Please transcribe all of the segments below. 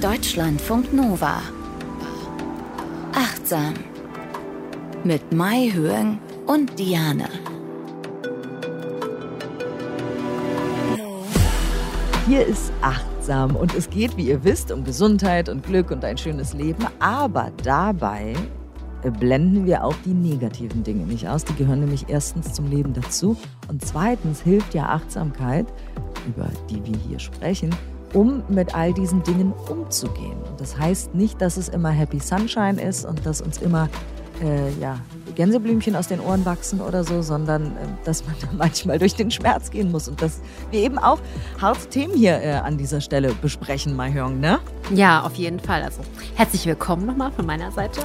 Deutschlandfunk Nova. Achtsam. Mit Mai Höhen und Diane. Hier ist achtsam und es geht, wie ihr wisst, um Gesundheit und Glück und ein schönes Leben. Aber dabei blenden wir auch die negativen Dinge nicht aus. Die gehören nämlich erstens zum Leben dazu und zweitens hilft ja Achtsamkeit, über die wir hier sprechen, um mit all diesen Dingen umzugehen. Und das heißt nicht, dass es immer Happy Sunshine ist und dass uns immer äh, ja, Gänseblümchen aus den Ohren wachsen oder so, sondern äh, dass man da manchmal durch den Schmerz gehen muss und dass wir eben auch harte Themen hier äh, an dieser Stelle besprechen, Mahjong, ne? Ja, auf jeden Fall. Also herzlich willkommen nochmal von meiner Seite.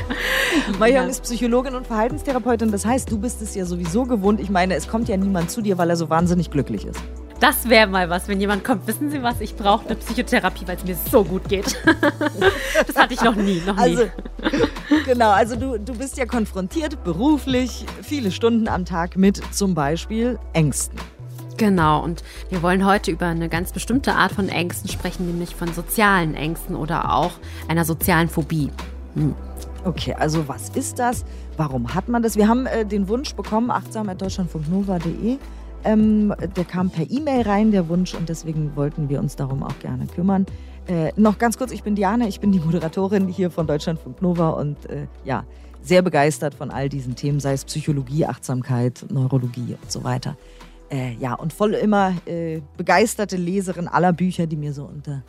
Mahjong ist Psychologin und Verhaltenstherapeutin. Das heißt, du bist es ja sowieso gewohnt. Ich meine, es kommt ja niemand zu dir, weil er so wahnsinnig glücklich ist. Das wäre mal was, wenn jemand kommt. Wissen Sie was? Ich brauche eine Psychotherapie, weil es mir so gut geht. das hatte ich noch nie, noch nie. Also, genau, also du, du bist ja konfrontiert beruflich viele Stunden am Tag mit zum Beispiel Ängsten. Genau, und wir wollen heute über eine ganz bestimmte Art von Ängsten sprechen, nämlich von sozialen Ängsten oder auch einer sozialen Phobie. Hm. Okay, also was ist das? Warum hat man das? Wir haben äh, den Wunsch bekommen, achtsam.deutschlandfunknova.de ähm, der kam per E-Mail rein, der Wunsch, und deswegen wollten wir uns darum auch gerne kümmern. Äh, noch ganz kurz, ich bin Diana, ich bin die Moderatorin hier von Deutschlandfunk Nova und äh, ja, sehr begeistert von all diesen Themen, sei es Psychologie, Achtsamkeit, Neurologie und so weiter. Äh, ja, und voll immer äh, begeisterte Leserin aller Bücher, die mir so unter,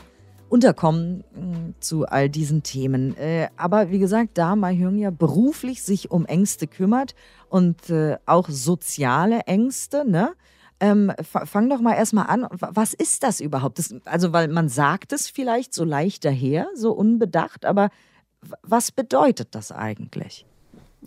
unterkommen äh, zu all diesen Themen. Äh, aber wie gesagt, da Mai Hyung ja beruflich sich um Ängste kümmert und äh, auch soziale Ängste, ne? Ähm, fang doch mal erstmal an. Was ist das überhaupt? Das, also, weil man sagt es vielleicht so leicht daher, so unbedacht, aber was bedeutet das eigentlich?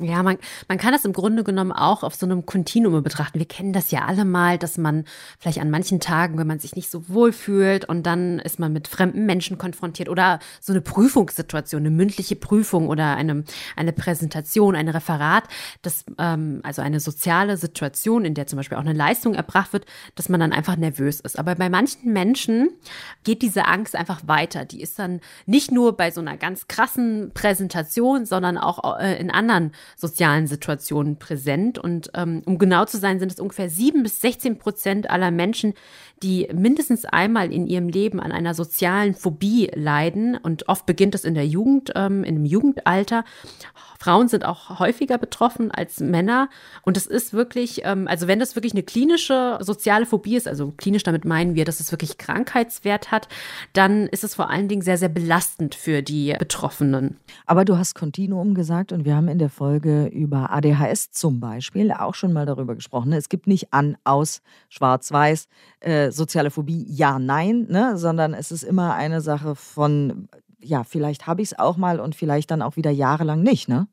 Ja, man, man kann das im Grunde genommen auch auf so einem Kontinuum betrachten. Wir kennen das ja alle mal, dass man vielleicht an manchen Tagen, wenn man sich nicht so wohl fühlt und dann ist man mit fremden Menschen konfrontiert oder so eine Prüfungssituation, eine mündliche Prüfung oder eine, eine Präsentation, ein Referat, das, ähm, also eine soziale Situation, in der zum Beispiel auch eine Leistung erbracht wird, dass man dann einfach nervös ist. Aber bei manchen Menschen geht diese Angst einfach weiter. Die ist dann nicht nur bei so einer ganz krassen Präsentation, sondern auch äh, in anderen sozialen Situationen präsent. Und ähm, um genau zu sein, sind es ungefähr sieben bis 16 Prozent aller Menschen, die mindestens einmal in ihrem Leben an einer sozialen Phobie leiden. Und oft beginnt es in der Jugend, ähm, in dem Jugendalter. Frauen sind auch häufiger betroffen als Männer. Und es ist wirklich, ähm, also wenn das wirklich eine klinische soziale Phobie ist, also klinisch damit meinen wir, dass es wirklich Krankheitswert hat, dann ist es vor allen Dingen sehr, sehr belastend für die Betroffenen. Aber du hast Kontinuum gesagt und wir haben in der Folge über ADHS zum Beispiel auch schon mal darüber gesprochen. Es gibt nicht an, aus, schwarz, weiß, äh, soziale Phobie, ja, nein, ne? sondern es ist immer eine Sache von ja, vielleicht habe ich es auch mal und vielleicht dann auch wieder jahrelang nicht, ne?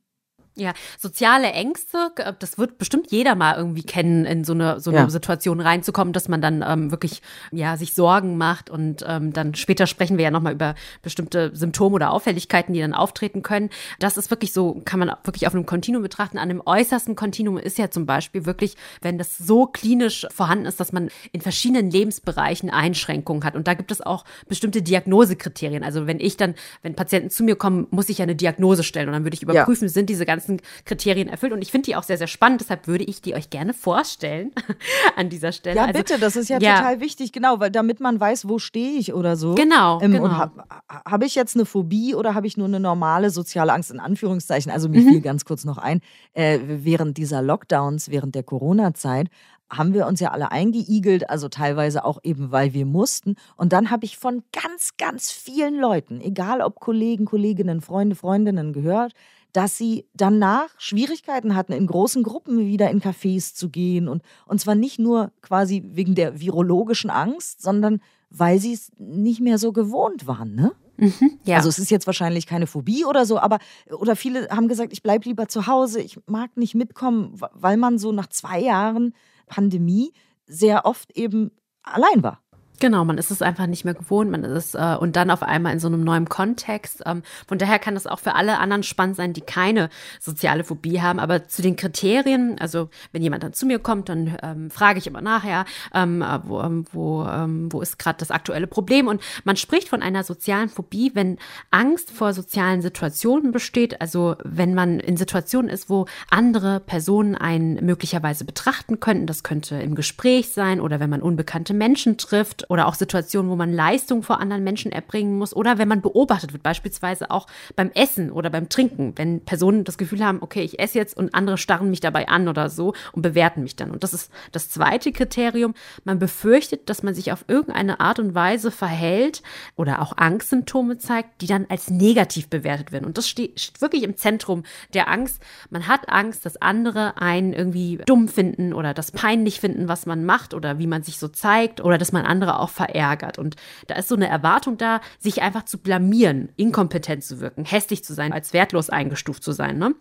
Ja, soziale Ängste, das wird bestimmt jeder mal irgendwie kennen, in so eine, so eine ja. Situation reinzukommen, dass man dann ähm, wirklich ja, sich Sorgen macht und ähm, dann später sprechen wir ja nochmal über bestimmte Symptome oder Auffälligkeiten, die dann auftreten können. Das ist wirklich so, kann man wirklich auf einem Kontinuum betrachten. An dem äußersten Kontinuum ist ja zum Beispiel wirklich, wenn das so klinisch vorhanden ist, dass man in verschiedenen Lebensbereichen Einschränkungen hat. Und da gibt es auch bestimmte Diagnosekriterien. Also wenn ich dann, wenn Patienten zu mir kommen, muss ich ja eine Diagnose stellen und dann würde ich überprüfen, ja. sind diese ganzen ganzen Kriterien erfüllt. Und ich finde die auch sehr, sehr spannend. Deshalb würde ich die euch gerne vorstellen an dieser Stelle. Ja, also, bitte, das ist ja, ja, total wichtig, genau, weil damit man weiß, wo stehe ich oder so. Genau. Ähm, genau. habe hab ich jetzt eine Phobie oder habe ich nur eine normale soziale Angst in Anführungszeichen? Also mir mhm. fiel ganz kurz noch ein, äh, während dieser Lockdowns, während der Corona-Zeit, haben wir uns ja alle eingeigelt, also teilweise auch eben, weil wir mussten. Und dann habe ich von ganz, ganz vielen Leuten, egal ob Kollegen, Kolleginnen, Freunde, Freundinnen gehört, dass sie danach Schwierigkeiten hatten, in großen Gruppen wieder in Cafés zu gehen. Und, und zwar nicht nur quasi wegen der virologischen Angst, sondern weil sie es nicht mehr so gewohnt waren, ne? Mhm, ja. Also es ist jetzt wahrscheinlich keine Phobie oder so, aber oder viele haben gesagt, ich bleibe lieber zu Hause, ich mag nicht mitkommen, weil man so nach zwei Jahren Pandemie sehr oft eben allein war. Genau, man ist es einfach nicht mehr gewohnt, man ist es äh, und dann auf einmal in so einem neuen Kontext. Ähm, von daher kann das auch für alle anderen spannend sein, die keine soziale Phobie haben. Aber zu den Kriterien, also wenn jemand dann zu mir kommt, dann ähm, frage ich immer nachher, ähm, äh, wo, ähm, wo, ähm, wo ist gerade das aktuelle Problem? Und man spricht von einer sozialen Phobie, wenn Angst vor sozialen Situationen besteht, also wenn man in Situationen ist, wo andere Personen einen möglicherweise betrachten könnten. Das könnte im Gespräch sein oder wenn man unbekannte Menschen trifft oder auch Situationen, wo man Leistung vor anderen Menschen erbringen muss oder wenn man beobachtet wird, beispielsweise auch beim Essen oder beim Trinken, wenn Personen das Gefühl haben, okay, ich esse jetzt und andere starren mich dabei an oder so und bewerten mich dann. Und das ist das zweite Kriterium. Man befürchtet, dass man sich auf irgendeine Art und Weise verhält oder auch Angstsymptome zeigt, die dann als negativ bewertet werden. Und das steht wirklich im Zentrum der Angst. Man hat Angst, dass andere einen irgendwie dumm finden oder das peinlich finden, was man macht oder wie man sich so zeigt oder dass man andere auch verärgert. Und da ist so eine Erwartung da, sich einfach zu blamieren, inkompetent zu wirken, hässlich zu sein, als wertlos eingestuft zu sein. Ne?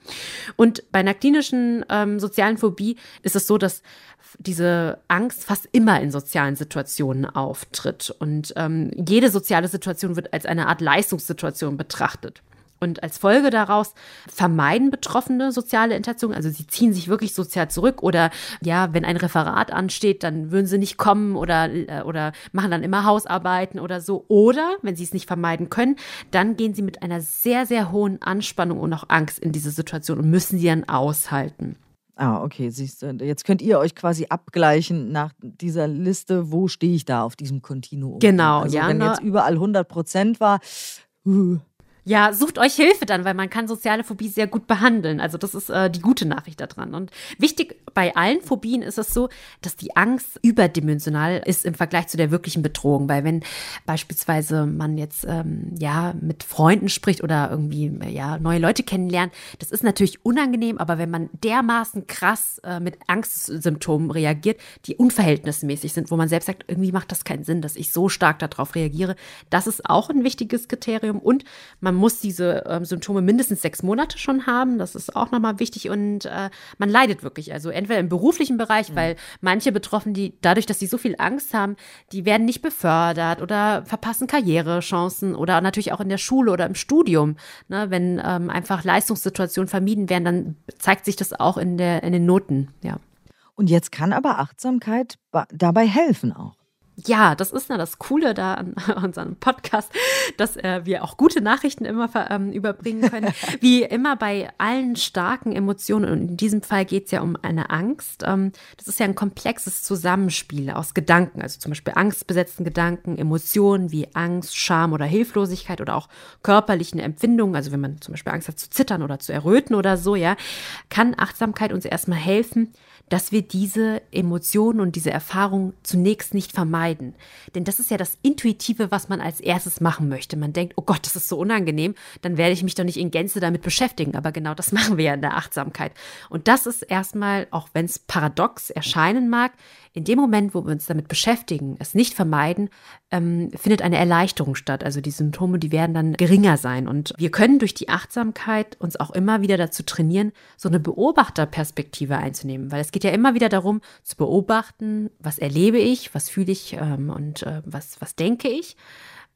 Und bei einer klinischen ähm, sozialen Phobie ist es so, dass diese Angst fast immer in sozialen Situationen auftritt. Und ähm, jede soziale Situation wird als eine Art Leistungssituation betrachtet. Und als Folge daraus vermeiden Betroffene soziale Interaktion. Also sie ziehen sich wirklich sozial zurück oder ja, wenn ein Referat ansteht, dann würden sie nicht kommen oder, äh, oder machen dann immer Hausarbeiten oder so. Oder wenn sie es nicht vermeiden können, dann gehen sie mit einer sehr, sehr hohen Anspannung und auch Angst in diese Situation und müssen sie dann aushalten. Ah, okay, siehst du. Jetzt könnt ihr euch quasi abgleichen nach dieser Liste, wo stehe ich da auf diesem Kontinuum. Genau, also ja. Wenn jetzt überall 100 Prozent war, uh, ja, sucht euch Hilfe dann, weil man kann soziale Phobie sehr gut behandeln. Also das ist äh, die gute Nachricht daran. Und wichtig bei allen Phobien ist es so, dass die Angst überdimensional ist im Vergleich zu der wirklichen Bedrohung. Weil wenn beispielsweise man jetzt ähm, ja mit Freunden spricht oder irgendwie ja neue Leute kennenlernt, das ist natürlich unangenehm. Aber wenn man dermaßen krass äh, mit Angstsymptomen reagiert, die unverhältnismäßig sind, wo man selbst sagt, irgendwie macht das keinen Sinn, dass ich so stark darauf reagiere, das ist auch ein wichtiges Kriterium. Und man man muss diese ähm, Symptome mindestens sechs Monate schon haben. Das ist auch nochmal wichtig. Und äh, man leidet wirklich. Also entweder im beruflichen Bereich, mhm. weil manche Betroffen, die dadurch, dass sie so viel Angst haben, die werden nicht befördert oder verpassen Karrierechancen oder natürlich auch in der Schule oder im Studium. Ne? Wenn ähm, einfach Leistungssituationen vermieden werden, dann zeigt sich das auch in, der, in den Noten. Ja. Und jetzt kann aber Achtsamkeit dabei helfen auch ja, das ist ja das Coole da an unserem Podcast, dass äh, wir auch gute Nachrichten immer ähm, überbringen können. Wie immer bei allen starken Emotionen, und in diesem Fall geht es ja um eine Angst. Ähm, das ist ja ein komplexes Zusammenspiel aus Gedanken, also zum Beispiel angstbesetzten Gedanken, Emotionen wie Angst, Scham oder Hilflosigkeit oder auch körperlichen Empfindungen, also wenn man zum Beispiel Angst hat zu zittern oder zu erröten oder so, ja, kann Achtsamkeit uns erstmal helfen, dass wir diese Emotionen und diese Erfahrungen zunächst nicht vermeiden. Denn das ist ja das Intuitive, was man als erstes machen möchte. Man denkt, oh Gott, das ist so unangenehm, dann werde ich mich doch nicht in Gänze damit beschäftigen. Aber genau das machen wir ja in der Achtsamkeit. Und das ist erstmal, auch wenn es paradox erscheinen mag, in dem Moment, wo wir uns damit beschäftigen, es nicht vermeiden, ähm, findet eine Erleichterung statt. Also die Symptome, die werden dann geringer sein. Und wir können durch die Achtsamkeit uns auch immer wieder dazu trainieren, so eine Beobachterperspektive einzunehmen. Weil es geht ja immer wieder darum, zu beobachten, was erlebe ich, was fühle ich ähm, und äh, was, was denke ich,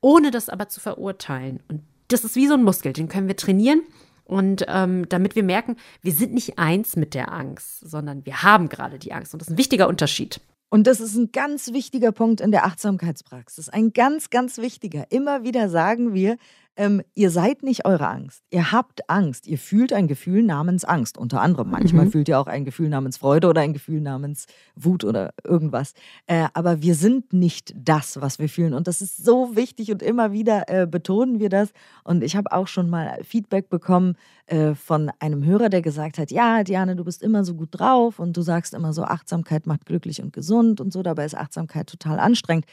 ohne das aber zu verurteilen. Und das ist wie so ein Muskel, den können wir trainieren. Und ähm, damit wir merken, wir sind nicht eins mit der Angst, sondern wir haben gerade die Angst. Und das ist ein wichtiger Unterschied. Und das ist ein ganz wichtiger Punkt in der Achtsamkeitspraxis. Ein ganz, ganz wichtiger. Immer wieder sagen wir, ähm, ihr seid nicht eure Angst. Ihr habt Angst. Ihr fühlt ein Gefühl namens Angst. Unter anderem. Manchmal mhm. fühlt ihr auch ein Gefühl namens Freude oder ein Gefühl namens Wut oder irgendwas. Äh, aber wir sind nicht das, was wir fühlen. Und das ist so wichtig und immer wieder äh, betonen wir das. Und ich habe auch schon mal Feedback bekommen äh, von einem Hörer, der gesagt hat: Ja, Diane, du bist immer so gut drauf und du sagst immer so, Achtsamkeit macht glücklich und gesund und so. Dabei ist Achtsamkeit total anstrengend.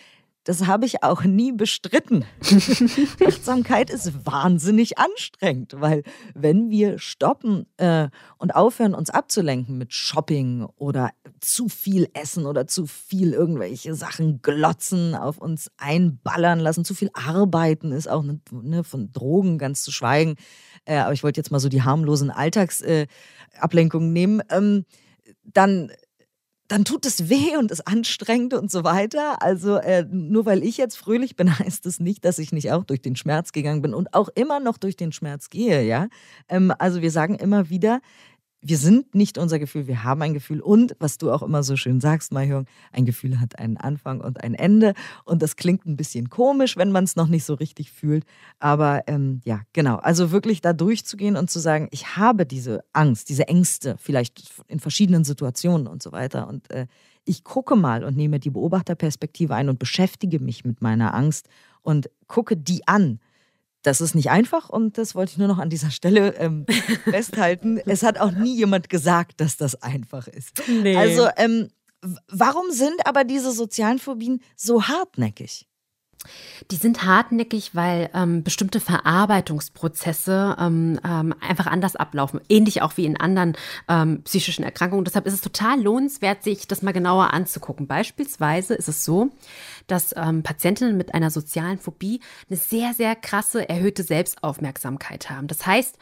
Das habe ich auch nie bestritten. Achtsamkeit ist wahnsinnig anstrengend, weil wenn wir stoppen äh, und aufhören, uns abzulenken mit Shopping oder zu viel essen oder zu viel irgendwelche Sachen glotzen, auf uns einballern lassen, zu viel arbeiten ist auch ne, ne, von Drogen ganz zu schweigen. Äh, aber ich wollte jetzt mal so die harmlosen Alltagsablenkungen äh, nehmen. Ähm, dann dann tut es weh und ist anstrengend und so weiter. Also äh, nur weil ich jetzt fröhlich bin, heißt es nicht, dass ich nicht auch durch den Schmerz gegangen bin und auch immer noch durch den Schmerz gehe, ja. Ähm, also wir sagen immer wieder, wir sind nicht unser Gefühl, wir haben ein Gefühl. Und was du auch immer so schön sagst, Mahjong, ein Gefühl hat einen Anfang und ein Ende. Und das klingt ein bisschen komisch, wenn man es noch nicht so richtig fühlt. Aber ähm, ja, genau. Also wirklich da durchzugehen und zu sagen, ich habe diese Angst, diese Ängste, vielleicht in verschiedenen Situationen und so weiter. Und äh, ich gucke mal und nehme die Beobachterperspektive ein und beschäftige mich mit meiner Angst und gucke die an das ist nicht einfach und das wollte ich nur noch an dieser Stelle ähm, festhalten. Es hat auch nie jemand gesagt, dass das einfach ist. Nee. Also, ähm, warum sind aber diese sozialen Phobien so hartnäckig? Die sind hartnäckig, weil ähm, bestimmte Verarbeitungsprozesse ähm, ähm, einfach anders ablaufen, ähnlich auch wie in anderen ähm, psychischen Erkrankungen. Deshalb ist es total lohnenswert, sich das mal genauer anzugucken. Beispielsweise ist es so, dass ähm, Patientinnen mit einer sozialen Phobie eine sehr, sehr krasse erhöhte Selbstaufmerksamkeit haben. Das heißt,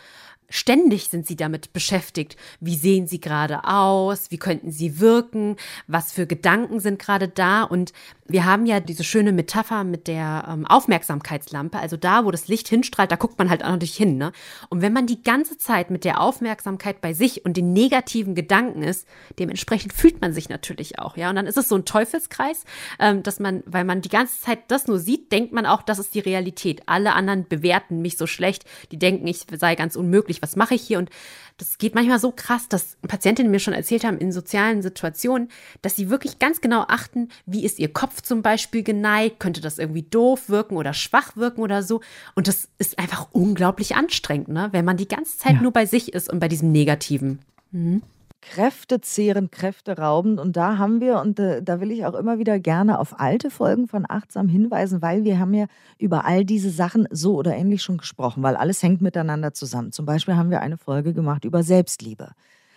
Ständig sind sie damit beschäftigt. Wie sehen sie gerade aus? Wie könnten sie wirken? Was für Gedanken sind gerade da? Und wir haben ja diese schöne Metapher mit der ähm, Aufmerksamkeitslampe. Also da, wo das Licht hinstrahlt, da guckt man halt auch natürlich hin. Ne? Und wenn man die ganze Zeit mit der Aufmerksamkeit bei sich und den negativen Gedanken ist, dementsprechend fühlt man sich natürlich auch. Ja, und dann ist es so ein Teufelskreis, ähm, dass man, weil man die ganze Zeit das nur sieht, denkt man auch, das ist die Realität. Alle anderen bewerten mich so schlecht. Die denken, ich sei ganz unmöglich was mache ich hier? Und das geht manchmal so krass, dass Patientinnen mir schon erzählt haben in sozialen Situationen, dass sie wirklich ganz genau achten, wie ist ihr Kopf zum Beispiel geneigt, könnte das irgendwie doof wirken oder schwach wirken oder so. Und das ist einfach unglaublich anstrengend, ne? wenn man die ganze Zeit ja. nur bei sich ist und bei diesem Negativen. Mhm kräftezehrend, kräfteraubend. Und da haben wir, und äh, da will ich auch immer wieder gerne auf alte Folgen von Achtsam hinweisen, weil wir haben ja über all diese Sachen so oder ähnlich schon gesprochen, weil alles hängt miteinander zusammen. Zum Beispiel haben wir eine Folge gemacht über Selbstliebe.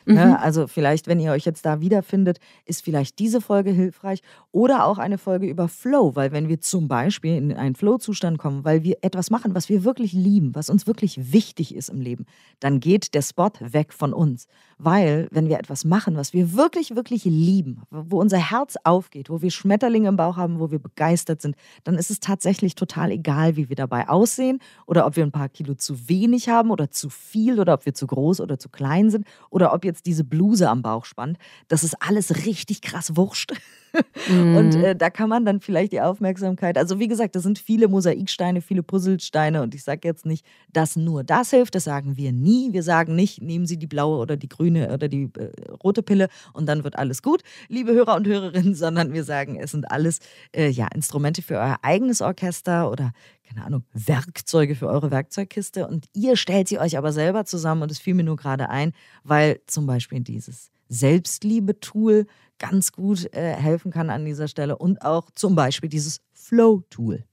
Ne? Mhm. Also vielleicht, wenn ihr euch jetzt da wiederfindet, ist vielleicht diese Folge hilfreich oder auch eine Folge über Flow, weil wenn wir zum Beispiel in einen Flow-Zustand kommen, weil wir etwas machen, was wir wirklich lieben, was uns wirklich wichtig ist im Leben, dann geht der Spot weg von uns. Weil wenn wir etwas machen, was wir wirklich, wirklich lieben, wo unser Herz aufgeht, wo wir Schmetterlinge im Bauch haben, wo wir begeistert sind, dann ist es tatsächlich total egal, wie wir dabei aussehen oder ob wir ein paar Kilo zu wenig haben oder zu viel oder ob wir zu groß oder zu klein sind oder ob jetzt diese Bluse am Bauch spannt. Das ist alles richtig krass wurscht. Mhm. Und äh, da kann man dann vielleicht die Aufmerksamkeit, also wie gesagt, das sind viele Mosaiksteine, viele Puzzlesteine und ich sage jetzt nicht, dass nur das hilft, das sagen wir nie. Wir sagen nicht, nehmen Sie die blaue oder die grüne oder die äh, rote Pille und dann wird alles gut, liebe Hörer und Hörerinnen, sondern wir sagen, es sind alles äh, ja, Instrumente für euer eigenes Orchester oder keine Ahnung, Werkzeuge für eure Werkzeugkiste und ihr stellt sie euch aber selber zusammen und es fiel mir nur gerade ein, weil zum Beispiel dieses Selbstliebe-Tool ganz gut äh, helfen kann an dieser Stelle und auch zum Beispiel dieses Flow-Tool.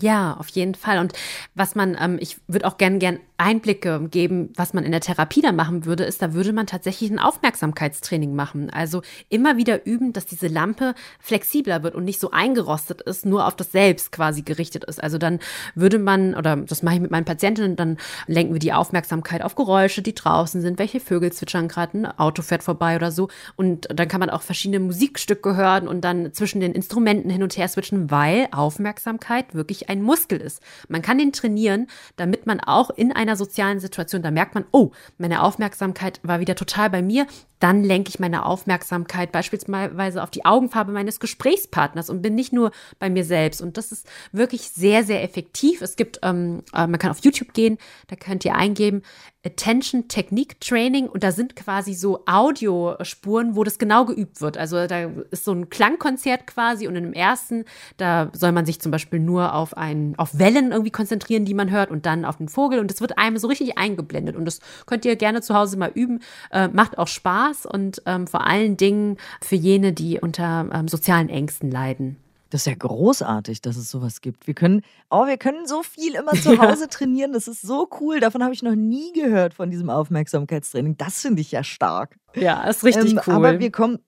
Ja, auf jeden Fall. Und was man, ähm, ich würde auch gerne gern Einblicke geben, was man in der Therapie da machen würde, ist, da würde man tatsächlich ein Aufmerksamkeitstraining machen. Also immer wieder üben, dass diese Lampe flexibler wird und nicht so eingerostet ist, nur auf das Selbst quasi gerichtet ist. Also dann würde man, oder das mache ich mit meinen Patientinnen, dann lenken wir die Aufmerksamkeit auf Geräusche, die draußen sind, welche Vögel zwitschern gerade, ein Auto fährt vorbei oder so. Und dann kann man auch verschiedene Musikstücke hören und dann zwischen den Instrumenten hin und her switchen, weil Aufmerksamkeit wirklich ein Muskel ist. Man kann den trainieren, damit man auch in einer sozialen Situation, da merkt man, oh, meine Aufmerksamkeit war wieder total bei mir, dann lenke ich meine Aufmerksamkeit beispielsweise auf die Augenfarbe meines Gesprächspartners und bin nicht nur bei mir selbst. Und das ist wirklich sehr, sehr effektiv. Es gibt, ähm, äh, man kann auf YouTube gehen, da könnt ihr eingeben, Attention Technique Training und da sind quasi so Audiospuren, wo das genau geübt wird. Also da ist so ein Klangkonzert quasi und in dem ersten, da soll man sich zum Beispiel nur auf ein, auf Wellen irgendwie konzentrieren, die man hört und dann auf den Vogel und es wird einem so richtig eingeblendet und das könnt ihr gerne zu Hause mal üben. Äh, macht auch Spaß und ähm, vor allen Dingen für jene, die unter ähm, sozialen Ängsten leiden. Das ist ja großartig, dass es sowas gibt. Wir können, oh, wir können so viel immer zu Hause trainieren. Das ist so cool. Davon habe ich noch nie gehört von diesem Aufmerksamkeitstraining. Das finde ich ja stark. Ja, ist richtig ähm, cool. Aber wir kommen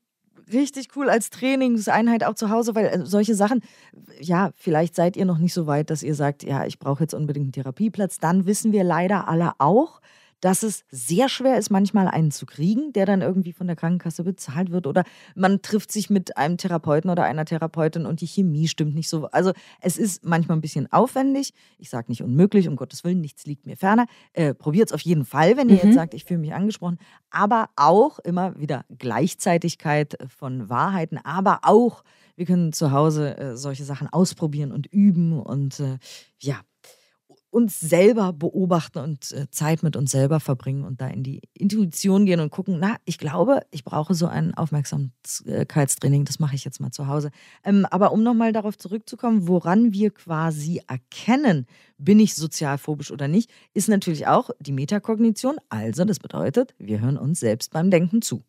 richtig cool als Trainingseinheit auch zu Hause, weil äh, solche Sachen, ja, vielleicht seid ihr noch nicht so weit, dass ihr sagt, ja, ich brauche jetzt unbedingt einen Therapieplatz. Dann wissen wir leider alle auch, dass es sehr schwer ist, manchmal einen zu kriegen, der dann irgendwie von der Krankenkasse bezahlt wird. Oder man trifft sich mit einem Therapeuten oder einer Therapeutin und die Chemie stimmt nicht so. Also es ist manchmal ein bisschen aufwendig. Ich sage nicht unmöglich, um Gottes Willen, nichts liegt mir ferner. Äh, Probiert es auf jeden Fall, wenn ihr Mhm. jetzt sagt, ich fühle mich angesprochen. Aber auch immer wieder Gleichzeitigkeit von Wahrheiten, aber auch, wir können zu Hause äh, solche Sachen ausprobieren und üben und äh, ja, uns selber beobachten und äh, Zeit mit uns selber verbringen und da in die Intuition gehen und gucken, na, ich glaube, ich brauche so ein Aufmerksamkeitstraining, das mache ich jetzt mal zu Hause. Ähm, aber um nochmal darauf zurückzukommen, woran wir quasi erkennen, bin ich sozialphobisch oder nicht, ist natürlich auch die Metakognition. Also, das bedeutet, wir hören uns selbst beim Denken zu.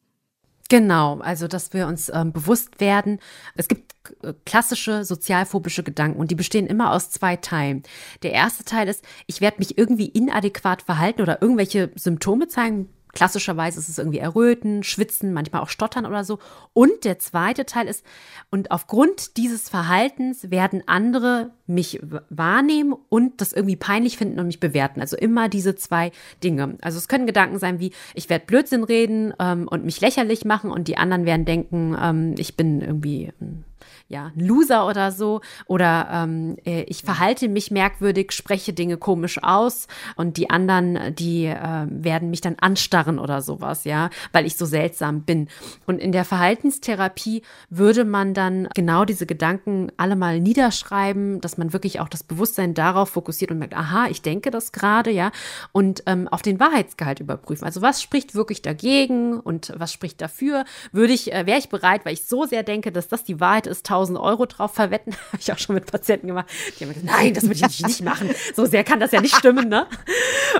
Genau, also dass wir uns ähm, bewusst werden, es gibt äh, klassische sozialphobische Gedanken und die bestehen immer aus zwei Teilen. Der erste Teil ist, ich werde mich irgendwie inadäquat verhalten oder irgendwelche Symptome zeigen. Klassischerweise ist es irgendwie Erröten, Schwitzen, manchmal auch Stottern oder so. Und der zweite Teil ist, und aufgrund dieses Verhaltens werden andere mich wahrnehmen und das irgendwie peinlich finden und mich bewerten. Also immer diese zwei Dinge. Also es können Gedanken sein wie, ich werde Blödsinn reden ähm, und mich lächerlich machen und die anderen werden denken, ähm, ich bin irgendwie ähm, ja, ein Loser oder so. Oder ähm, äh, ich verhalte mich merkwürdig, spreche Dinge komisch aus und die anderen, die äh, werden mich dann anstarren oder sowas, ja, weil ich so seltsam bin. Und in der Verhaltenstherapie würde man dann genau diese Gedanken alle mal niederschreiben, dass man wirklich auch das Bewusstsein darauf fokussiert und merkt, aha, ich denke das gerade, ja, und ähm, auf den Wahrheitsgehalt überprüfen. Also was spricht wirklich dagegen und was spricht dafür? Würde ich, äh, wäre ich bereit, weil ich so sehr denke, dass das die Wahrheit ist, 1000 Euro drauf verwetten? Habe ich auch schon mit Patienten gemacht. Die haben gesagt, nein, das würde ich nicht machen. So sehr kann das ja nicht stimmen, ne?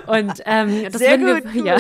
Und ähm, das Sehr würden gut, wir, ja,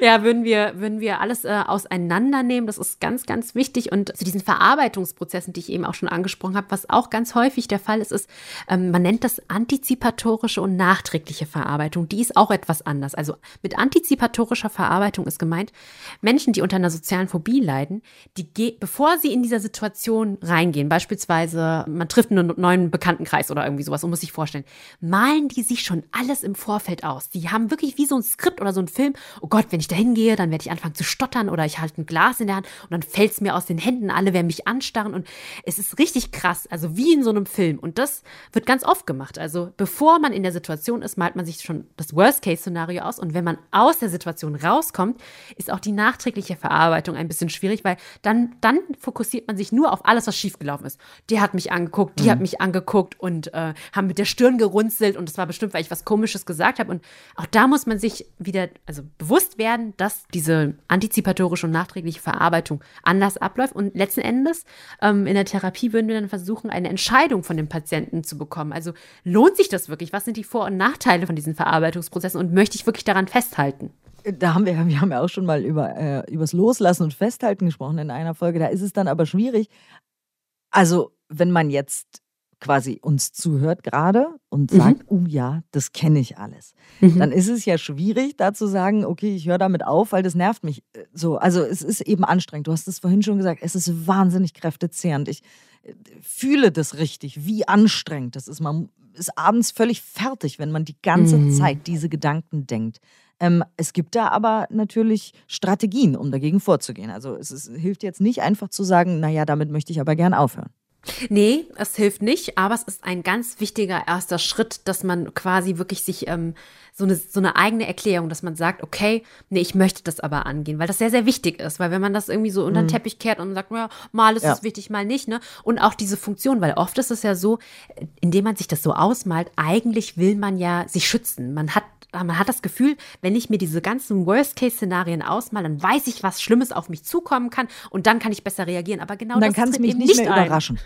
ja, würden wir, würden wir alles äh, auseinandernehmen. Das ist ganz, ganz wichtig. Und zu diesen Verarbeitungsprozessen, die ich eben auch schon angesprochen habe, was auch ganz häufig der Fall ist, ist, ähm, man nennt das antizipatorische und nachträgliche Verarbeitung. Die ist auch etwas anders. Also mit antizipatorischer Verarbeitung ist gemeint, Menschen, die unter einer sozialen Phobie leiden, die bevor sie in dieser Situation reingehen, beispielsweise man trifft einen neuen Bekanntenkreis oder irgendwie sowas und muss sich vorstellen, malen die sich schon alles im Vorfeld aus. Die haben wirklich wie so ein Skript oder so ein Film. Oh Gott, wenn ich da hingehe, dann werde ich anfangen zu stottern oder ich halte ein Glas in der Hand und dann fällt es mir aus den Händen. Alle werden mich anstarren und es ist richtig krass, also wie in so einem Film. Und das wird ganz oft gemacht. Also bevor man in der Situation ist, malt man sich schon das Worst-Case-Szenario aus. Und wenn man aus der Situation rauskommt, ist auch die nachträgliche Verarbeitung ein bisschen schwierig, weil dann, dann fokussiert man sich nur auf alles, was schiefgelaufen ist. Der hat mich angeguckt, die hat mich angeguckt und äh, haben mit der Stirn gerunzelt und das war bestimmt, weil ich was Komisches gesagt habe. Und auch da muss man sich wieder also bewusst werden, dass diese antizipatorische und nachträgliche Verarbeitung anders abläuft. Und letzten Endes ähm, in der Therapie würden wir dann versuchen, eine Entscheidung von dem Patienten zu bekommen. Also lohnt sich das wirklich? Was sind die Vor- und Nachteile von diesen Verarbeitungsprozessen und möchte ich wirklich daran festhalten? Da haben wir, wir haben ja auch schon mal über äh, übers Loslassen und Festhalten gesprochen in einer Folge. Da ist es dann aber schwierig. Also, wenn man jetzt quasi uns zuhört gerade und sagt, oh ja, das kenne ich alles, dann ist es ja schwierig, da zu sagen, okay, ich höre damit auf, weil das nervt mich äh, so. Also es ist eben anstrengend. Du hast es vorhin schon gesagt, es ist wahnsinnig kräftezehrend. Ich äh, fühle das richtig, wie anstrengend das ist. Man ist abends völlig fertig, wenn man die ganze Mhm. Zeit diese Gedanken denkt. Ähm, es gibt da aber natürlich Strategien, um dagegen vorzugehen. Also es ist, hilft jetzt nicht einfach zu sagen, naja, damit möchte ich aber gern aufhören. Nee, es hilft nicht, aber es ist ein ganz wichtiger erster Schritt, dass man quasi wirklich sich ähm, so, eine, so eine eigene Erklärung, dass man sagt, okay, nee, ich möchte das aber angehen, weil das sehr, sehr wichtig ist, weil wenn man das irgendwie so unter den Teppich kehrt und sagt, ja, mal ist Ja. es wichtig, mal nicht, ne? Und auch diese Funktion, weil oft ist es ja so, indem man sich das so ausmalt, eigentlich will man ja sich schützen. Man hat man hat das Gefühl, wenn ich mir diese ganzen Worst-Case-Szenarien ausmale, dann weiß ich, was Schlimmes auf mich zukommen kann und dann kann ich besser reagieren. Aber genau Und dann das kann es mich nicht nicht mehr ein. überraschen.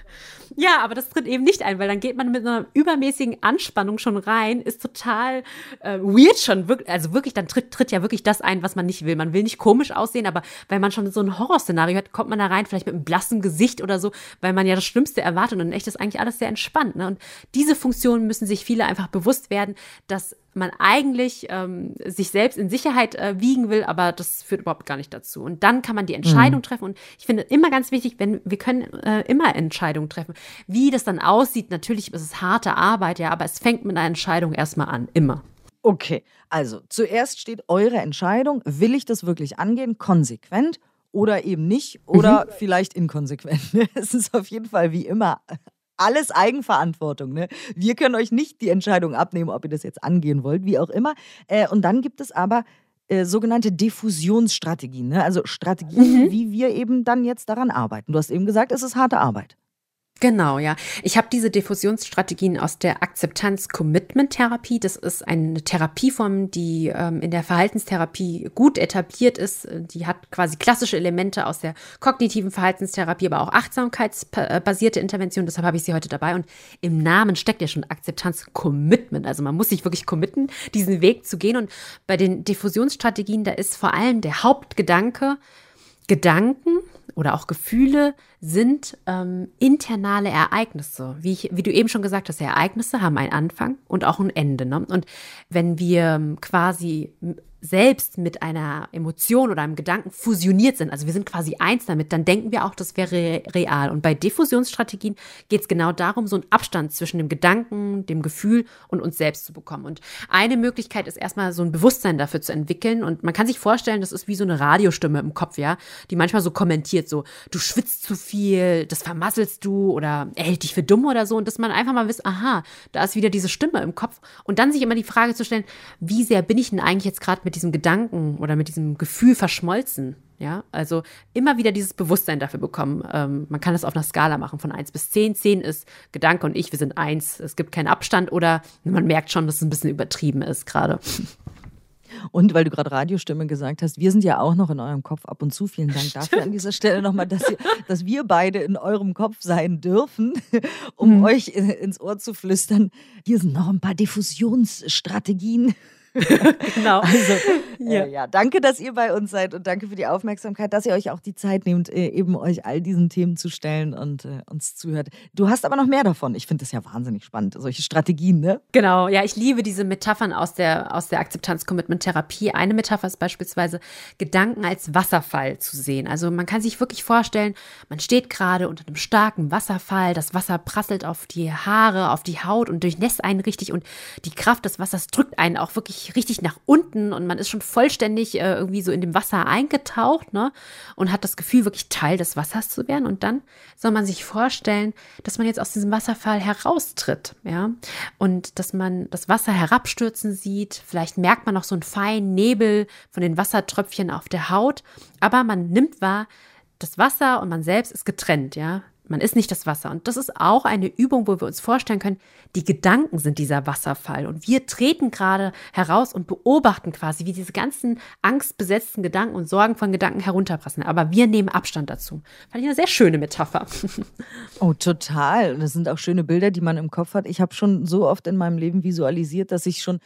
Ja, aber das tritt eben nicht ein, weil dann geht man mit einer übermäßigen Anspannung schon rein, ist total äh, weird schon, wirklich, also wirklich, dann tritt, tritt ja wirklich das ein, was man nicht will. Man will nicht komisch aussehen, aber weil man schon so ein Horrorszenario hat, kommt man da rein, vielleicht mit einem blassen Gesicht oder so, weil man ja das Schlimmste erwartet und in echt ist eigentlich alles sehr entspannt. Ne? Und diese Funktionen müssen sich viele einfach bewusst werden, dass man eigentlich ähm, sich selbst in Sicherheit äh, wiegen will, aber das führt überhaupt gar nicht dazu. Und dann kann man die Entscheidung treffen. Und ich finde immer ganz wichtig, wenn wir können äh, immer Entscheidungen treffen. Wie das dann aussieht, natürlich ist es harte Arbeit, ja, aber es fängt mit einer Entscheidung erstmal an, immer. Okay, also zuerst steht eure Entscheidung, will ich das wirklich angehen, konsequent oder eben nicht oder mhm. vielleicht inkonsequent. Es ist auf jeden Fall wie immer alles Eigenverantwortung. Ne? Wir können euch nicht die Entscheidung abnehmen, ob ihr das jetzt angehen wollt, wie auch immer. Äh, und dann gibt es aber äh, sogenannte Diffusionsstrategien, ne? also Strategien, mhm. wie wir eben dann jetzt daran arbeiten. Du hast eben gesagt, es ist harte Arbeit. Genau, ja. Ich habe diese Diffusionsstrategien aus der Akzeptanz-Commitment-Therapie. Das ist eine Therapieform, die ähm, in der Verhaltenstherapie gut etabliert ist. Die hat quasi klassische Elemente aus der kognitiven Verhaltenstherapie, aber auch achtsamkeitsbasierte Intervention. Deshalb habe ich sie heute dabei. Und im Namen steckt ja schon Akzeptanz-Commitment. Also man muss sich wirklich committen, diesen Weg zu gehen. Und bei den Diffusionsstrategien, da ist vor allem der Hauptgedanke, Gedanken oder auch Gefühle sind ähm, internale Ereignisse. Wie, ich, wie du eben schon gesagt hast, Ereignisse haben einen Anfang und auch ein Ende. Ne? Und wenn wir ähm, quasi selbst mit einer Emotion oder einem Gedanken fusioniert sind, also wir sind quasi eins damit, dann denken wir auch, das wäre real. Und bei Diffusionsstrategien geht es genau darum, so einen Abstand zwischen dem Gedanken, dem Gefühl und uns selbst zu bekommen. Und eine Möglichkeit ist erstmal so ein Bewusstsein dafür zu entwickeln. Und man kann sich vorstellen, das ist wie so eine Radiostimme im Kopf, ja, die manchmal so kommentiert, so, du schwitzt zu viel, das vermasselst du oder er hält dich für dumm oder so. Und dass man einfach mal wisst, aha, da ist wieder diese Stimme im Kopf. Und dann sich immer die Frage zu stellen, wie sehr bin ich denn eigentlich jetzt gerade mit mit diesem Gedanken oder mit diesem Gefühl verschmolzen. Ja, also immer wieder dieses Bewusstsein dafür bekommen. Ähm, man kann das auf einer Skala machen von 1 bis 10. 10 ist Gedanke und ich, wir sind 1. Es gibt keinen Abstand oder man merkt schon, dass es ein bisschen übertrieben ist gerade. Und weil du gerade Radiostimme gesagt hast, wir sind ja auch noch in eurem Kopf ab und zu. Vielen Dank dafür an dieser Stelle nochmal, dass, dass wir beide in eurem Kopf sein dürfen, um mhm. euch ins Ohr zu flüstern. Hier sind noch ein paar Diffusionsstrategien genau. Also, ja. Äh, ja. danke, dass ihr bei uns seid und danke für die Aufmerksamkeit, dass ihr euch auch die Zeit nehmt, äh, eben euch all diesen Themen zu stellen und äh, uns zuhört. Du hast aber noch mehr davon. Ich finde das ja wahnsinnig spannend, solche Strategien, ne? Genau, ja, ich liebe diese Metaphern aus der, aus der Akzeptanz-Commitment-Therapie. Eine Metapher ist beispielsweise, Gedanken als Wasserfall zu sehen. Also man kann sich wirklich vorstellen, man steht gerade unter einem starken Wasserfall, das Wasser prasselt auf die Haare, auf die Haut und durchnässt einen richtig und die Kraft des Wassers drückt einen auch wirklich richtig, nach unten und man ist schon vollständig äh, irgendwie so in dem Wasser eingetaucht, ne? Und hat das Gefühl, wirklich Teil des Wassers zu werden. Und dann soll man sich vorstellen, dass man jetzt aus diesem Wasserfall heraustritt, ja? Und dass man das Wasser herabstürzen sieht. Vielleicht merkt man noch so einen feinen Nebel von den Wassertröpfchen auf der Haut. Aber man nimmt wahr, das Wasser und man selbst ist getrennt, ja. Man ist nicht das Wasser. Und das ist auch eine Übung, wo wir uns vorstellen können, die Gedanken sind dieser Wasserfall. Und wir treten gerade heraus und beobachten quasi, wie diese ganzen angstbesetzten Gedanken und Sorgen von Gedanken herunterprasseln. Aber wir nehmen Abstand dazu. Fand ich eine sehr schöne Metapher. Oh, total. Das sind auch schöne Bilder, die man im Kopf hat. Ich habe schon so oft in meinem Leben visualisiert, dass ich schon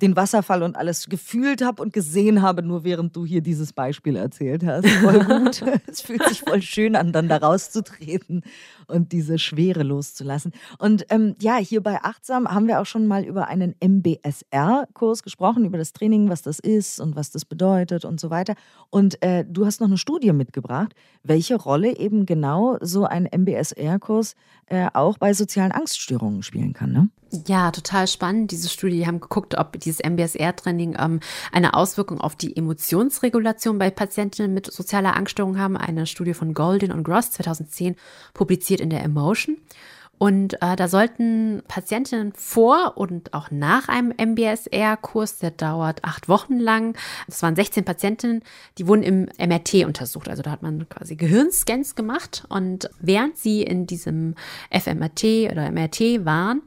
den Wasserfall und alles gefühlt habe und gesehen habe, nur während du hier dieses Beispiel erzählt hast. Voll gut. es fühlt sich voll schön an, dann da rauszutreten und diese Schwere loszulassen. Und ähm, ja, hier bei Achtsam haben wir auch schon mal über einen MBSR-Kurs gesprochen, über das Training, was das ist und was das bedeutet und so weiter. Und äh, du hast noch eine Studie mitgebracht, welche Rolle eben genau so ein MBSR-Kurs äh, auch bei sozialen Angststörungen spielen kann. Ne? Ja, total spannend. Diese Studie haben geguckt, ob dieses MBSR-Training ähm, eine Auswirkung auf die Emotionsregulation bei Patientinnen mit sozialer Angststörung haben. Eine Studie von Golden und Gross 2010 publiziert in der Emotion. Und äh, da sollten Patientinnen vor und auch nach einem MBSR-Kurs, der dauert acht Wochen lang, das waren 16 Patientinnen, die wurden im MRT untersucht. Also da hat man quasi Gehirnscans gemacht. Und während sie in diesem FMRT oder MRT waren,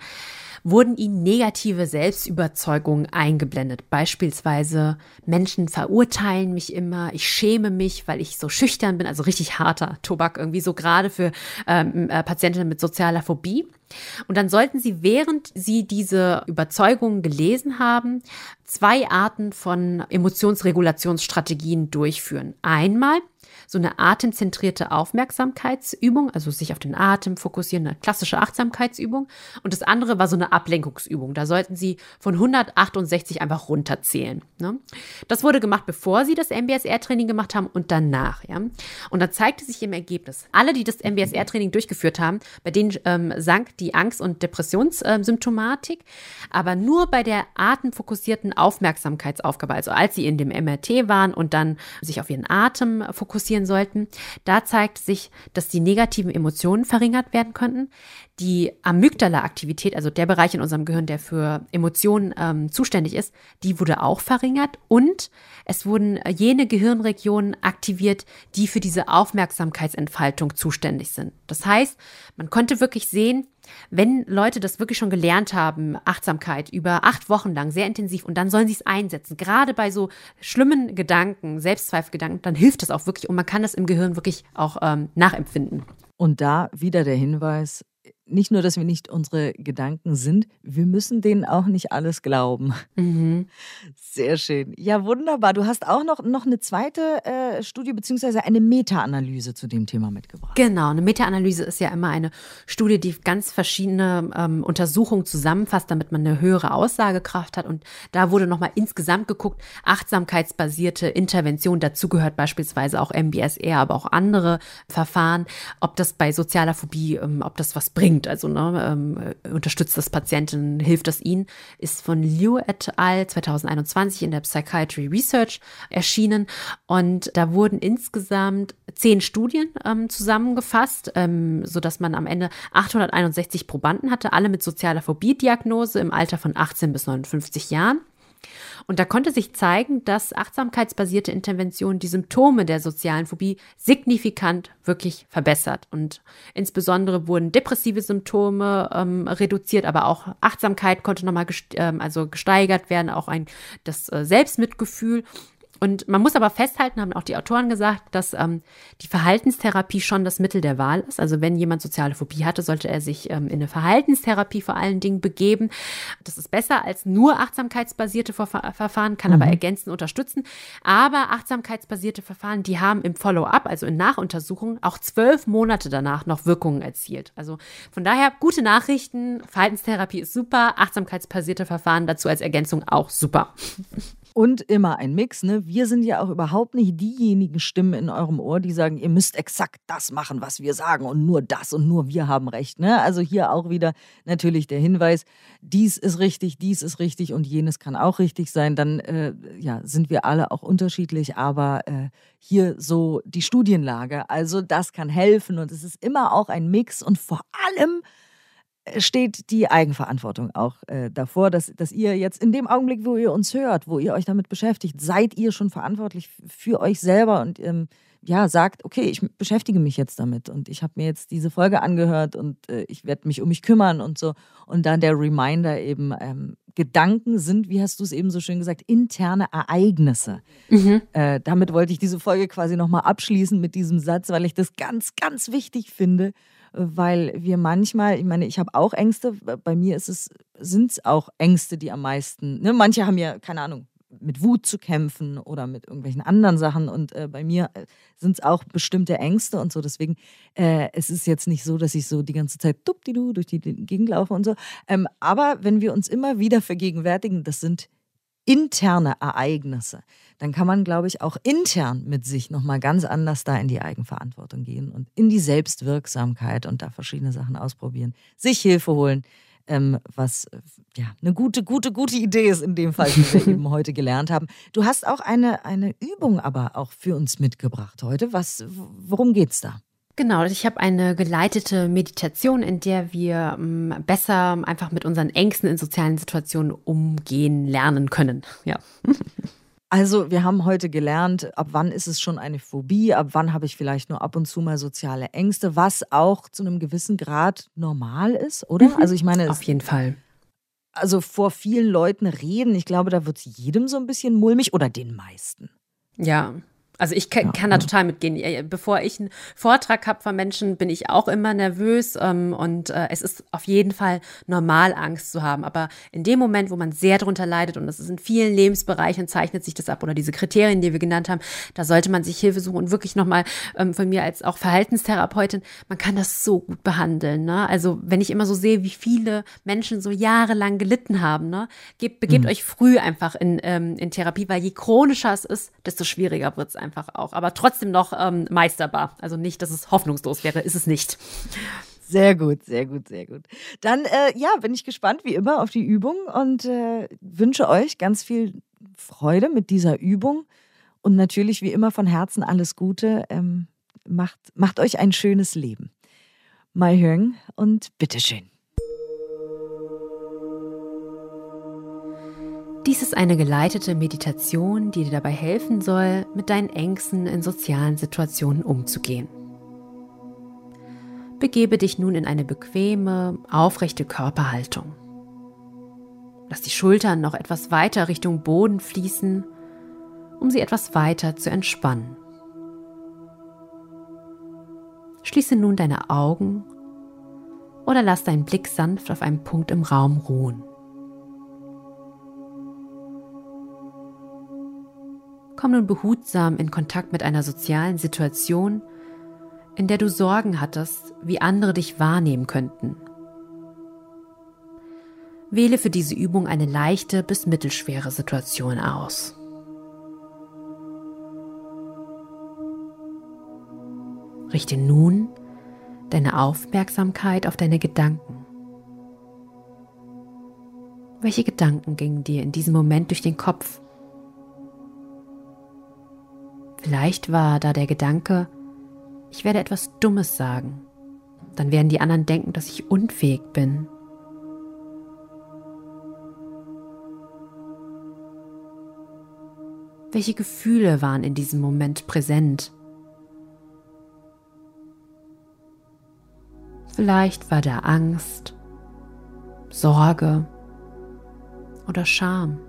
wurden ihnen negative Selbstüberzeugungen eingeblendet. Beispielsweise Menschen verurteilen mich immer, ich schäme mich, weil ich so schüchtern bin, also richtig harter Tobak irgendwie so gerade für ähm, äh, Patientinnen mit sozialer Phobie. Und dann sollten Sie, während Sie diese Überzeugungen gelesen haben, zwei Arten von Emotionsregulationsstrategien durchführen. Einmal so eine atemzentrierte Aufmerksamkeitsübung, also sich auf den Atem fokussieren, eine klassische Achtsamkeitsübung. Und das andere war so eine Ablenkungsübung. Da sollten sie von 168 einfach runterzählen. Ne? Das wurde gemacht, bevor sie das MBSR-Training gemacht haben und danach. Ja? Und da zeigte sich im Ergebnis, alle, die das MBSR-Training durchgeführt haben, bei denen ähm, sank die Angst- und Depressionssymptomatik, aber nur bei der atemfokussierten Aufmerksamkeitsaufgabe, also als sie in dem MRT waren und dann sich auf ihren Atem fokussieren sollten, da zeigt sich, dass die negativen Emotionen verringert werden könnten. Die Amygdala-Aktivität, also der Bereich in unserem Gehirn, der für Emotionen ähm, zuständig ist, die wurde auch verringert und es wurden jene Gehirnregionen aktiviert, die für diese Aufmerksamkeitsentfaltung zuständig sind. Das heißt, man konnte wirklich sehen, wenn Leute das wirklich schon gelernt haben, Achtsamkeit über acht Wochen lang sehr intensiv und dann sollen sie es einsetzen, gerade bei so schlimmen Gedanken, Selbstzweifelgedanken, dann hilft das auch wirklich und man kann das im Gehirn wirklich auch ähm, nachempfinden. Und da wieder der Hinweis, nicht nur, dass wir nicht unsere Gedanken sind, wir müssen denen auch nicht alles glauben. Mhm. Sehr schön. Ja, wunderbar. Du hast auch noch, noch eine zweite äh, Studie beziehungsweise eine Meta-Analyse zu dem Thema mitgebracht. Genau, eine Meta-Analyse ist ja immer eine Studie, die ganz verschiedene ähm, Untersuchungen zusammenfasst, damit man eine höhere Aussagekraft hat. Und da wurde nochmal insgesamt geguckt, achtsamkeitsbasierte Intervention, dazu gehört beispielsweise auch MBSR, aber auch andere Verfahren, ob das bei sozialer Phobie, ähm, ob das was bringt bringt. Also ne, ähm, unterstützt das Patienten, hilft das ihnen, ist von Liu et al. 2021 in der Psychiatry Research erschienen. Und da wurden insgesamt zehn Studien ähm, zusammengefasst, ähm, sodass man am Ende 861 Probanden hatte, alle mit sozialer Phobie-Diagnose im Alter von 18 bis 59 Jahren. Und da konnte sich zeigen, dass achtsamkeitsbasierte Intervention die Symptome der sozialen Phobie signifikant wirklich verbessert. Und insbesondere wurden depressive Symptome ähm, reduziert, aber auch Achtsamkeit konnte nochmal gest ähm, also gesteigert werden, auch ein das äh, Selbstmitgefühl und man muss aber festhalten, haben auch die Autoren gesagt, dass ähm, die Verhaltenstherapie schon das Mittel der Wahl ist. Also wenn jemand soziale Phobie hatte, sollte er sich ähm, in eine Verhaltenstherapie vor allen Dingen begeben. Das ist besser als nur achtsamkeitsbasierte Verfahren, kann mhm. aber ergänzen, unterstützen. Aber achtsamkeitsbasierte Verfahren, die haben im Follow-up, also in Nachuntersuchungen, auch zwölf Monate danach noch Wirkungen erzielt. Also von daher gute Nachrichten. Verhaltenstherapie ist super, achtsamkeitsbasierte Verfahren dazu als Ergänzung auch super. Und immer ein Mix. Ne? Wir sind ja auch überhaupt nicht diejenigen Stimmen in eurem Ohr, die sagen, ihr müsst exakt das machen, was wir sagen und nur das und nur wir haben recht. Ne? Also hier auch wieder natürlich der Hinweis, dies ist richtig, dies ist richtig und jenes kann auch richtig sein. Dann äh, ja, sind wir alle auch unterschiedlich, aber äh, hier so die Studienlage. Also das kann helfen und es ist immer auch ein Mix und vor allem steht die Eigenverantwortung auch äh, davor, dass, dass ihr jetzt in dem Augenblick, wo ihr uns hört, wo ihr euch damit beschäftigt, seid ihr schon verantwortlich für euch selber und ähm, ja, sagt, okay, ich beschäftige mich jetzt damit und ich habe mir jetzt diese Folge angehört und äh, ich werde mich um mich kümmern und so. Und dann der Reminder eben, ähm, Gedanken sind, wie hast du es eben so schön gesagt, interne Ereignisse. Mhm. Äh, damit wollte ich diese Folge quasi nochmal abschließen mit diesem Satz, weil ich das ganz, ganz wichtig finde weil wir manchmal, ich meine, ich habe auch Ängste, bei mir ist es, sind es auch Ängste, die am meisten, ne? manche haben ja, keine Ahnung, mit Wut zu kämpfen oder mit irgendwelchen anderen Sachen. Und äh, bei mir äh, sind es auch bestimmte Ängste und so. Deswegen, äh, es ist jetzt nicht so, dass ich so die ganze Zeit du durch die Gegend laufe und so. Ähm, aber wenn wir uns immer wieder vergegenwärtigen, das sind interne Ereignisse, dann kann man, glaube ich, auch intern mit sich nochmal ganz anders da in die Eigenverantwortung gehen und in die Selbstwirksamkeit und da verschiedene Sachen ausprobieren, sich Hilfe holen, ähm, was ja eine gute, gute, gute Idee ist in dem Fall, die wir eben heute gelernt haben. Du hast auch eine, eine Übung aber auch für uns mitgebracht heute. Was, worum geht's da? Genau, ich habe eine geleitete Meditation, in der wir ähm, besser einfach mit unseren Ängsten in sozialen Situationen umgehen lernen können. Ja. Also, wir haben heute gelernt, ab wann ist es schon eine Phobie, ab wann habe ich vielleicht nur ab und zu mal soziale Ängste, was auch zu einem gewissen Grad normal ist, oder? Mhm. Also, ich meine, auf jeden Fall. Also vor vielen Leuten reden, ich glaube, da wird es jedem so ein bisschen mulmig oder den meisten. Ja, Also ich kann, kann da total mitgehen. Bevor ich einen Vortrag habe von Menschen, bin ich auch immer nervös ähm, und äh, es ist auf jeden Fall normal, Angst zu haben. Aber in dem Moment, wo man sehr darunter leidet und das ist in vielen Lebensbereichen, zeichnet sich das ab oder diese Kriterien, die wir genannt haben, da sollte man sich Hilfe suchen und wirklich nochmal ähm, von mir als auch Verhaltenstherapeutin, man kann das so gut behandeln. Ne? Also wenn ich immer so sehe, wie viele Menschen so jahrelang gelitten haben, ne? Gebt, begebt mhm. euch früh einfach in, ähm, in Therapie, weil je chronischer es ist, desto schwieriger wird es einfach einfach auch. Aber trotzdem noch ähm, meisterbar. Also nicht, dass es hoffnungslos wäre, ist es nicht. Sehr gut, sehr gut, sehr gut. Dann, äh, ja, bin ich gespannt wie immer auf die Übung und äh, wünsche euch ganz viel Freude mit dieser Übung und natürlich wie immer von Herzen alles Gute. Ähm, macht, macht euch ein schönes Leben. Mai Hyung und bitteschön. Dies ist eine geleitete Meditation, die dir dabei helfen soll, mit deinen Ängsten in sozialen Situationen umzugehen. Begebe dich nun in eine bequeme, aufrechte Körperhaltung. Lass die Schultern noch etwas weiter Richtung Boden fließen, um sie etwas weiter zu entspannen. Schließe nun deine Augen oder lass deinen Blick sanft auf einen Punkt im Raum ruhen. Komm nun behutsam in Kontakt mit einer sozialen Situation, in der du Sorgen hattest, wie andere dich wahrnehmen könnten. Wähle für diese Übung eine leichte bis mittelschwere Situation aus. Richte nun deine Aufmerksamkeit auf deine Gedanken. Welche Gedanken gingen dir in diesem Moment durch den Kopf? Vielleicht war da der Gedanke, ich werde etwas Dummes sagen. Dann werden die anderen denken, dass ich unfähig bin. Welche Gefühle waren in diesem Moment präsent? Vielleicht war da Angst, Sorge oder Scham.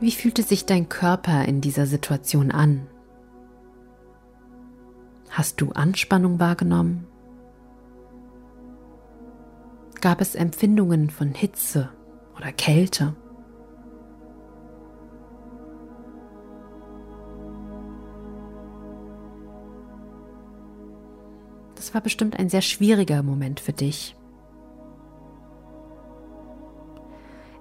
Wie fühlte sich dein Körper in dieser Situation an? Hast du Anspannung wahrgenommen? Gab es Empfindungen von Hitze oder Kälte? Das war bestimmt ein sehr schwieriger Moment für dich.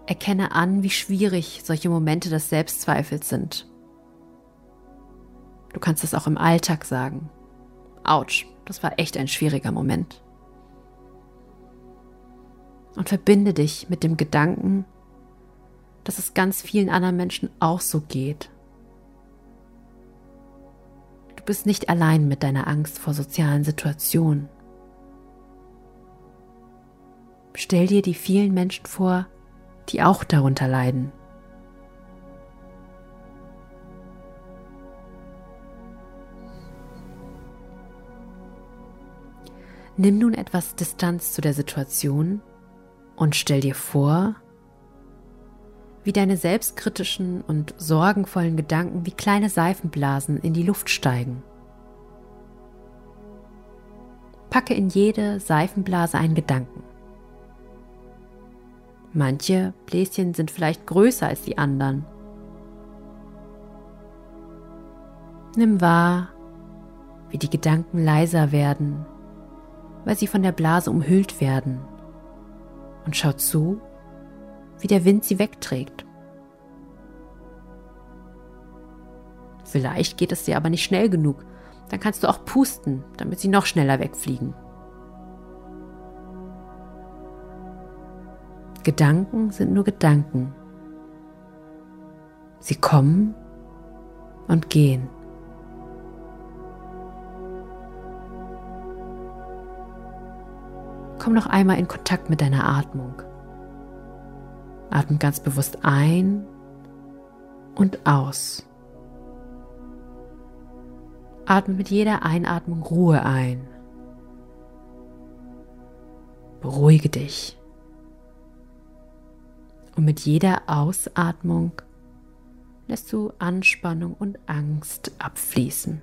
Erkenne an, wie schwierig solche Momente des Selbstzweifels sind. Du kannst es auch im Alltag sagen. Autsch, das war echt ein schwieriger Moment. Und verbinde dich mit dem Gedanken, dass es ganz vielen anderen Menschen auch so geht. Du bist nicht allein mit deiner Angst vor sozialen Situationen. Stell dir die vielen Menschen vor, die auch darunter leiden. Nimm nun etwas Distanz zu der Situation und stell dir vor, wie deine selbstkritischen und sorgenvollen Gedanken wie kleine Seifenblasen in die Luft steigen. Packe in jede Seifenblase einen Gedanken. Manche Bläschen sind vielleicht größer als die anderen. Nimm wahr, wie die Gedanken leiser werden, weil sie von der Blase umhüllt werden. Und schau zu, wie der Wind sie wegträgt. Vielleicht geht es dir aber nicht schnell genug. Dann kannst du auch pusten, damit sie noch schneller wegfliegen. Gedanken sind nur Gedanken. Sie kommen und gehen. Komm noch einmal in Kontakt mit deiner Atmung. Atme ganz bewusst ein und aus. Atme mit jeder Einatmung Ruhe ein beruhige dich. Und mit jeder Ausatmung lässt du Anspannung und Angst abfließen.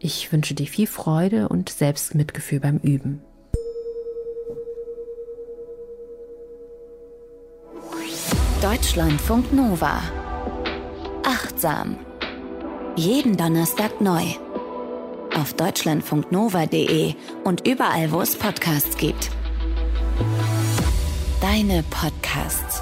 Ich wünsche dir viel Freude und Selbstmitgefühl beim Üben. Deutschlandfunk Nova. Achtsam. Jeden Donnerstag neu. Auf deutschlandfunknova.de und überall, wo es Podcasts gibt. Deine Podcasts.